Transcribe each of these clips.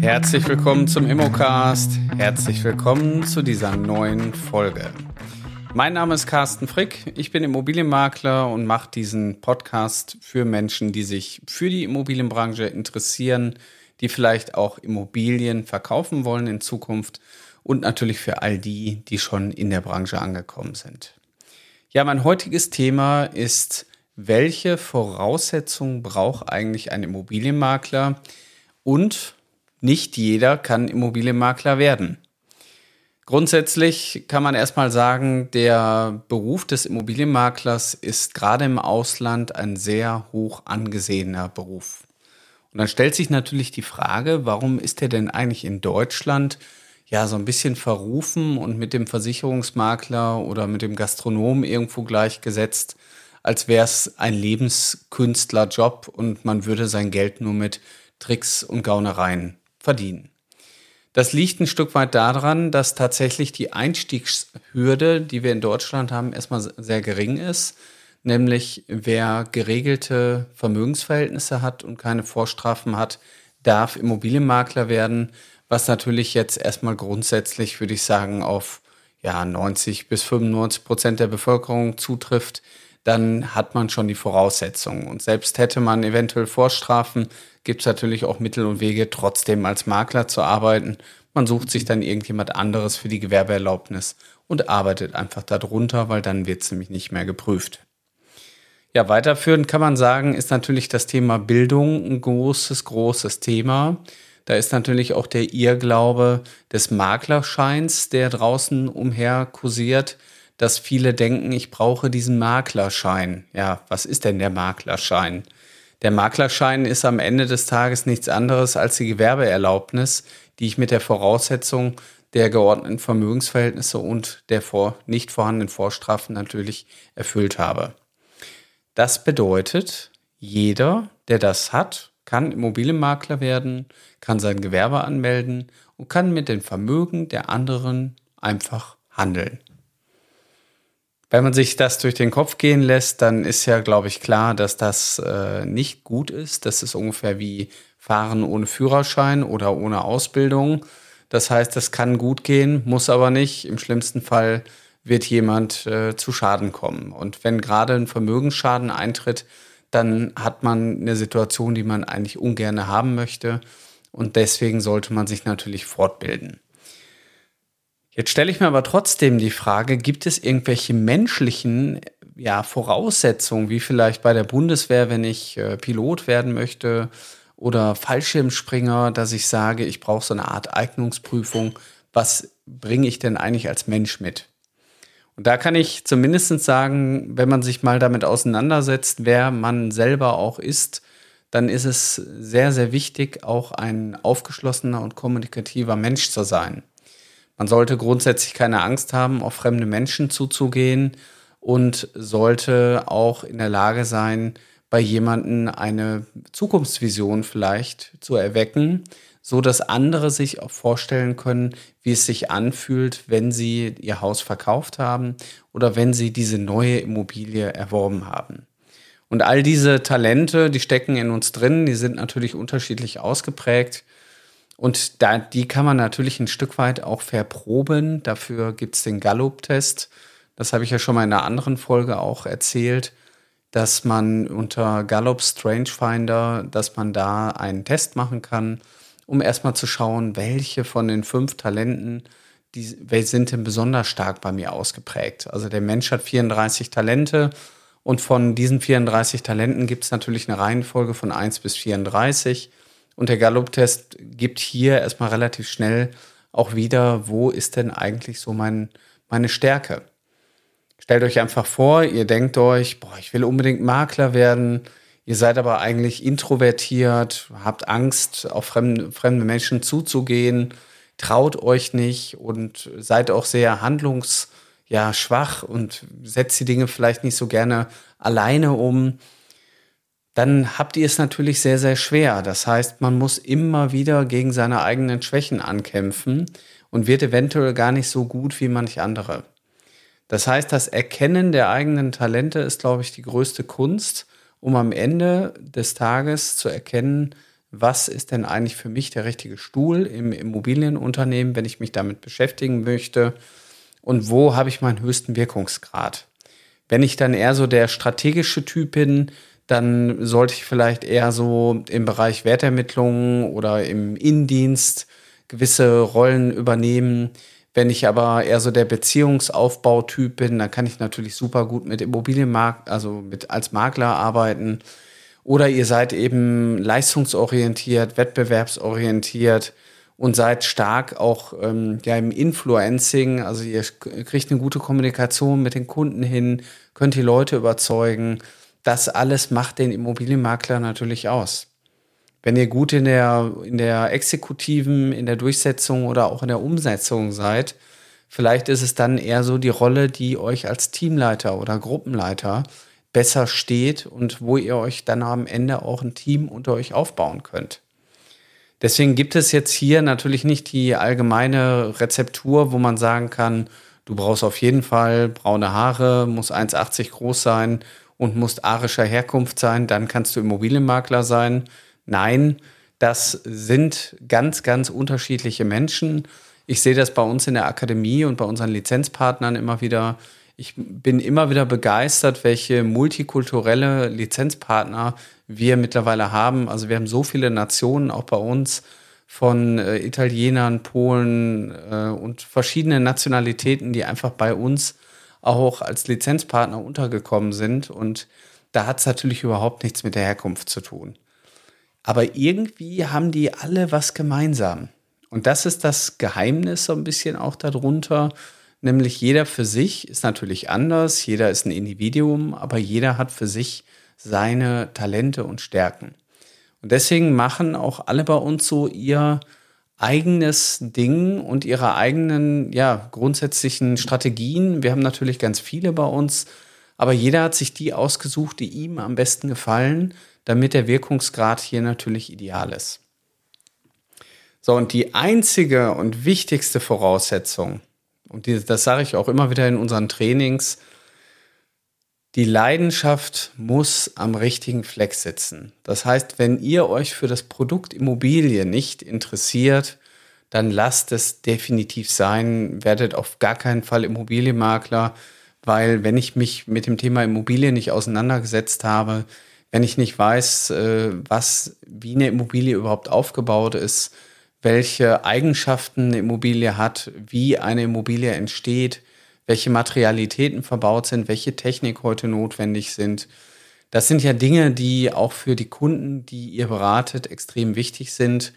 Herzlich willkommen zum Immocast. Herzlich willkommen zu dieser neuen Folge. Mein Name ist Carsten Frick. Ich bin Immobilienmakler und mache diesen Podcast für Menschen, die sich für die Immobilienbranche interessieren, die vielleicht auch Immobilien verkaufen wollen in Zukunft und natürlich für all die, die schon in der Branche angekommen sind. Ja, mein heutiges Thema ist, welche Voraussetzungen braucht eigentlich ein Immobilienmakler und nicht jeder kann Immobilienmakler werden. Grundsätzlich kann man erstmal sagen, der Beruf des Immobilienmaklers ist gerade im Ausland ein sehr hoch angesehener Beruf. Und dann stellt sich natürlich die Frage, warum ist er denn eigentlich in Deutschland ja so ein bisschen verrufen und mit dem Versicherungsmakler oder mit dem Gastronomen irgendwo gleichgesetzt, als wäre es ein Lebenskünstlerjob und man würde sein Geld nur mit Tricks und Gaunereien verdienen. Das liegt ein Stück weit daran, dass tatsächlich die Einstiegshürde, die wir in Deutschland haben, erstmal sehr gering ist. Nämlich wer geregelte Vermögensverhältnisse hat und keine Vorstrafen hat, darf Immobilienmakler werden, was natürlich jetzt erstmal grundsätzlich, würde ich sagen, auf ja, 90 bis 95 Prozent der Bevölkerung zutrifft, dann hat man schon die Voraussetzungen. Und selbst hätte man eventuell Vorstrafen, gibt es natürlich auch Mittel und Wege, trotzdem als Makler zu arbeiten. Man sucht sich dann irgendjemand anderes für die Gewerbeerlaubnis und arbeitet einfach darunter, weil dann wird es nämlich nicht mehr geprüft. Ja, weiterführend kann man sagen, ist natürlich das Thema Bildung ein großes, großes Thema. Da ist natürlich auch der Irrglaube des Maklerscheins, der draußen umher kursiert, dass viele denken, ich brauche diesen Maklerschein. Ja, was ist denn der Maklerschein? Der Maklerschein ist am Ende des Tages nichts anderes als die Gewerbeerlaubnis, die ich mit der Voraussetzung der geordneten Vermögensverhältnisse und der vor, nicht vorhandenen Vorstrafen natürlich erfüllt habe. Das bedeutet, jeder, der das hat, kann Immobilienmakler werden, kann sein Gewerbe anmelden und kann mit dem Vermögen der anderen einfach handeln. Wenn man sich das durch den Kopf gehen lässt, dann ist ja, glaube ich, klar, dass das äh, nicht gut ist. Das ist ungefähr wie Fahren ohne Führerschein oder ohne Ausbildung. Das heißt, das kann gut gehen, muss aber nicht. Im schlimmsten Fall wird jemand äh, zu Schaden kommen. Und wenn gerade ein Vermögensschaden eintritt, dann hat man eine Situation, die man eigentlich ungern haben möchte. Und deswegen sollte man sich natürlich fortbilden. Jetzt stelle ich mir aber trotzdem die Frage, gibt es irgendwelche menschlichen ja, Voraussetzungen, wie vielleicht bei der Bundeswehr, wenn ich äh, Pilot werden möchte oder Fallschirmspringer, dass ich sage, ich brauche so eine Art Eignungsprüfung. Was bringe ich denn eigentlich als Mensch mit? Und da kann ich zumindest sagen, wenn man sich mal damit auseinandersetzt, wer man selber auch ist, dann ist es sehr, sehr wichtig, auch ein aufgeschlossener und kommunikativer Mensch zu sein. Man sollte grundsätzlich keine Angst haben, auf fremde Menschen zuzugehen und sollte auch in der Lage sein, bei jemanden eine Zukunftsvision vielleicht zu erwecken, so dass andere sich auch vorstellen können, wie es sich anfühlt, wenn sie ihr Haus verkauft haben oder wenn sie diese neue Immobilie erworben haben. Und all diese Talente, die stecken in uns drin, die sind natürlich unterschiedlich ausgeprägt. Und da, die kann man natürlich ein Stück weit auch verproben. Dafür gibt es den Gallup-Test. Das habe ich ja schon mal in einer anderen Folge auch erzählt, dass man unter Gallup Strange Finder, dass man da einen Test machen kann, um erstmal zu schauen, welche von den fünf Talenten, die sind denn besonders stark bei mir ausgeprägt. Also der Mensch hat 34 Talente und von diesen 34 Talenten gibt es natürlich eine Reihenfolge von 1 bis 34. Und der Gallup-Test gibt hier erstmal relativ schnell auch wieder, wo ist denn eigentlich so mein, meine Stärke. Stellt euch einfach vor, ihr denkt euch, boah, ich will unbedingt Makler werden. Ihr seid aber eigentlich introvertiert, habt Angst, auf fremde, fremde Menschen zuzugehen, traut euch nicht und seid auch sehr handlungsschwach ja, und setzt die Dinge vielleicht nicht so gerne alleine um dann habt ihr es natürlich sehr, sehr schwer. Das heißt, man muss immer wieder gegen seine eigenen Schwächen ankämpfen und wird eventuell gar nicht so gut wie manch andere. Das heißt, das Erkennen der eigenen Talente ist, glaube ich, die größte Kunst um am Ende des Tages zu erkennen, was ist denn eigentlich für mich der richtige Stuhl im Immobilienunternehmen, wenn ich mich damit beschäftigen möchte und wo habe ich meinen höchsten Wirkungsgrad. Wenn ich dann eher so der strategische Typ bin, dann sollte ich vielleicht eher so im Bereich Wertermittlung oder im Innendienst gewisse Rollen übernehmen. Wenn ich aber eher so der Beziehungsaufbautyp bin, dann kann ich natürlich super gut mit Immobilienmarkt, also mit als Makler arbeiten. Oder ihr seid eben leistungsorientiert, wettbewerbsorientiert und seid stark auch ähm, ja, im Influencing. Also ihr kriegt eine gute Kommunikation mit den Kunden hin, könnt die Leute überzeugen. Das alles macht den Immobilienmakler natürlich aus. Wenn ihr gut in der, in der Exekutiven, in der Durchsetzung oder auch in der Umsetzung seid, vielleicht ist es dann eher so die Rolle, die euch als Teamleiter oder Gruppenleiter besser steht und wo ihr euch dann am Ende auch ein Team unter euch aufbauen könnt. Deswegen gibt es jetzt hier natürlich nicht die allgemeine Rezeptur, wo man sagen kann, du brauchst auf jeden Fall braune Haare, muss 1,80 groß sein und musst arischer Herkunft sein, dann kannst du Immobilienmakler sein. Nein, das sind ganz, ganz unterschiedliche Menschen. Ich sehe das bei uns in der Akademie und bei unseren Lizenzpartnern immer wieder. Ich bin immer wieder begeistert, welche multikulturelle Lizenzpartner wir mittlerweile haben. Also wir haben so viele Nationen auch bei uns von äh, Italienern, Polen äh, und verschiedene Nationalitäten, die einfach bei uns auch als Lizenzpartner untergekommen sind. Und da hat es natürlich überhaupt nichts mit der Herkunft zu tun. Aber irgendwie haben die alle was gemeinsam. Und das ist das Geheimnis so ein bisschen auch darunter. Nämlich jeder für sich ist natürlich anders, jeder ist ein Individuum, aber jeder hat für sich seine Talente und Stärken. Und deswegen machen auch alle bei uns so ihr eigenes Ding und ihre eigenen, ja, grundsätzlichen Strategien. Wir haben natürlich ganz viele bei uns, aber jeder hat sich die ausgesucht, die ihm am besten gefallen damit der Wirkungsgrad hier natürlich ideal ist. So, und die einzige und wichtigste Voraussetzung, und das sage ich auch immer wieder in unseren Trainings, die Leidenschaft muss am richtigen Fleck sitzen. Das heißt, wenn ihr euch für das Produkt Immobilie nicht interessiert, dann lasst es definitiv sein. Werdet auf gar keinen Fall Immobilienmakler, weil wenn ich mich mit dem Thema Immobilie nicht auseinandergesetzt habe, wenn ich nicht weiß, äh, was, wie eine Immobilie überhaupt aufgebaut ist, welche Eigenschaften eine Immobilie hat, wie eine Immobilie entsteht, welche Materialitäten verbaut sind, welche Technik heute notwendig sind. Das sind ja Dinge, die auch für die Kunden, die ihr beratet, extrem wichtig sind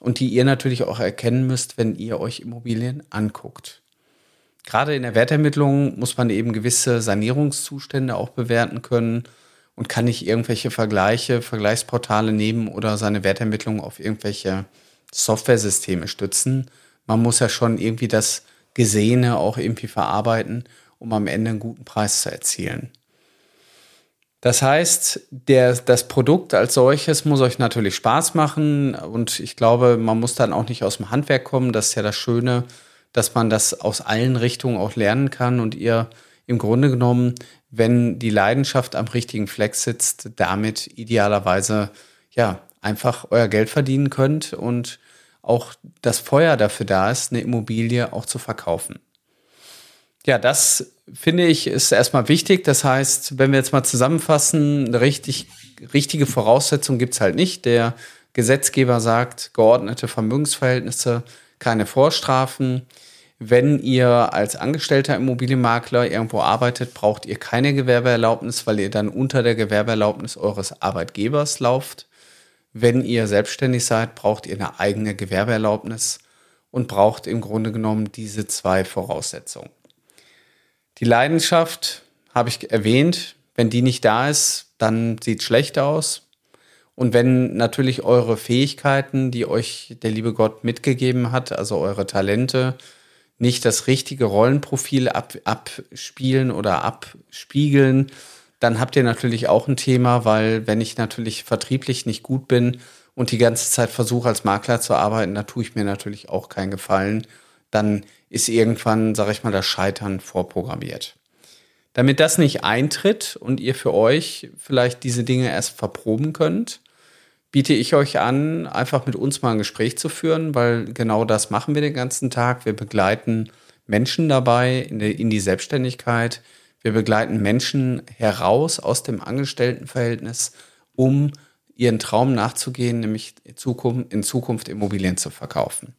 und die ihr natürlich auch erkennen müsst, wenn ihr euch Immobilien anguckt. Gerade in der Wertermittlung muss man eben gewisse Sanierungszustände auch bewerten können und kann nicht irgendwelche Vergleiche, Vergleichsportale nehmen oder seine Wertermittlung auf irgendwelche Softwaresysteme stützen. Man muss ja schon irgendwie das Gesehene auch irgendwie verarbeiten, um am Ende einen guten Preis zu erzielen. Das heißt, der, das Produkt als solches muss euch natürlich Spaß machen und ich glaube, man muss dann auch nicht aus dem Handwerk kommen. Das ist ja das Schöne, dass man das aus allen Richtungen auch lernen kann und ihr im Grunde genommen wenn die Leidenschaft am richtigen Fleck sitzt, damit idealerweise ja einfach euer Geld verdienen könnt und auch das Feuer dafür da ist, eine Immobilie auch zu verkaufen. Ja, das finde ich ist erstmal wichtig. Das heißt, wenn wir jetzt mal zusammenfassen, eine richtig, richtige Voraussetzung gibt es halt nicht. Der Gesetzgeber sagt, geordnete Vermögensverhältnisse, keine Vorstrafen. Wenn ihr als angestellter Immobilienmakler irgendwo arbeitet, braucht ihr keine Gewerbeerlaubnis, weil ihr dann unter der Gewerbeerlaubnis eures Arbeitgebers lauft. Wenn ihr selbstständig seid, braucht ihr eine eigene Gewerbeerlaubnis und braucht im Grunde genommen diese zwei Voraussetzungen. Die Leidenschaft habe ich erwähnt. Wenn die nicht da ist, dann sieht es schlecht aus. Und wenn natürlich eure Fähigkeiten, die euch der liebe Gott mitgegeben hat, also eure Talente, nicht das richtige Rollenprofil ab, abspielen oder abspiegeln, dann habt ihr natürlich auch ein Thema, weil wenn ich natürlich vertrieblich nicht gut bin und die ganze Zeit versuche als Makler zu arbeiten, da tue ich mir natürlich auch keinen Gefallen. Dann ist irgendwann, sage ich mal, das Scheitern vorprogrammiert. Damit das nicht eintritt und ihr für euch vielleicht diese Dinge erst verproben könnt, biete ich euch an, einfach mit uns mal ein Gespräch zu führen, weil genau das machen wir den ganzen Tag. Wir begleiten Menschen dabei in die, Selbstständigkeit. Wir begleiten Menschen heraus aus dem Angestelltenverhältnis, um ihren Traum nachzugehen, nämlich in Zukunft, Immobilien zu verkaufen.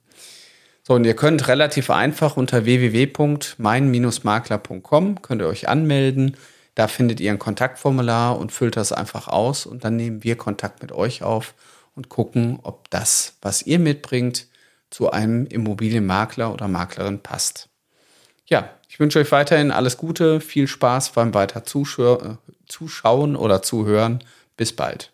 So, und ihr könnt relativ einfach unter www.mein-makler.com könnt ihr euch anmelden. Da findet ihr ein Kontaktformular und füllt das einfach aus und dann nehmen wir Kontakt mit euch auf und gucken, ob das, was ihr mitbringt, zu einem Immobilienmakler oder Maklerin passt. Ja, ich wünsche euch weiterhin alles Gute, viel Spaß beim weiter Zuschauen oder Zuhören. Bis bald.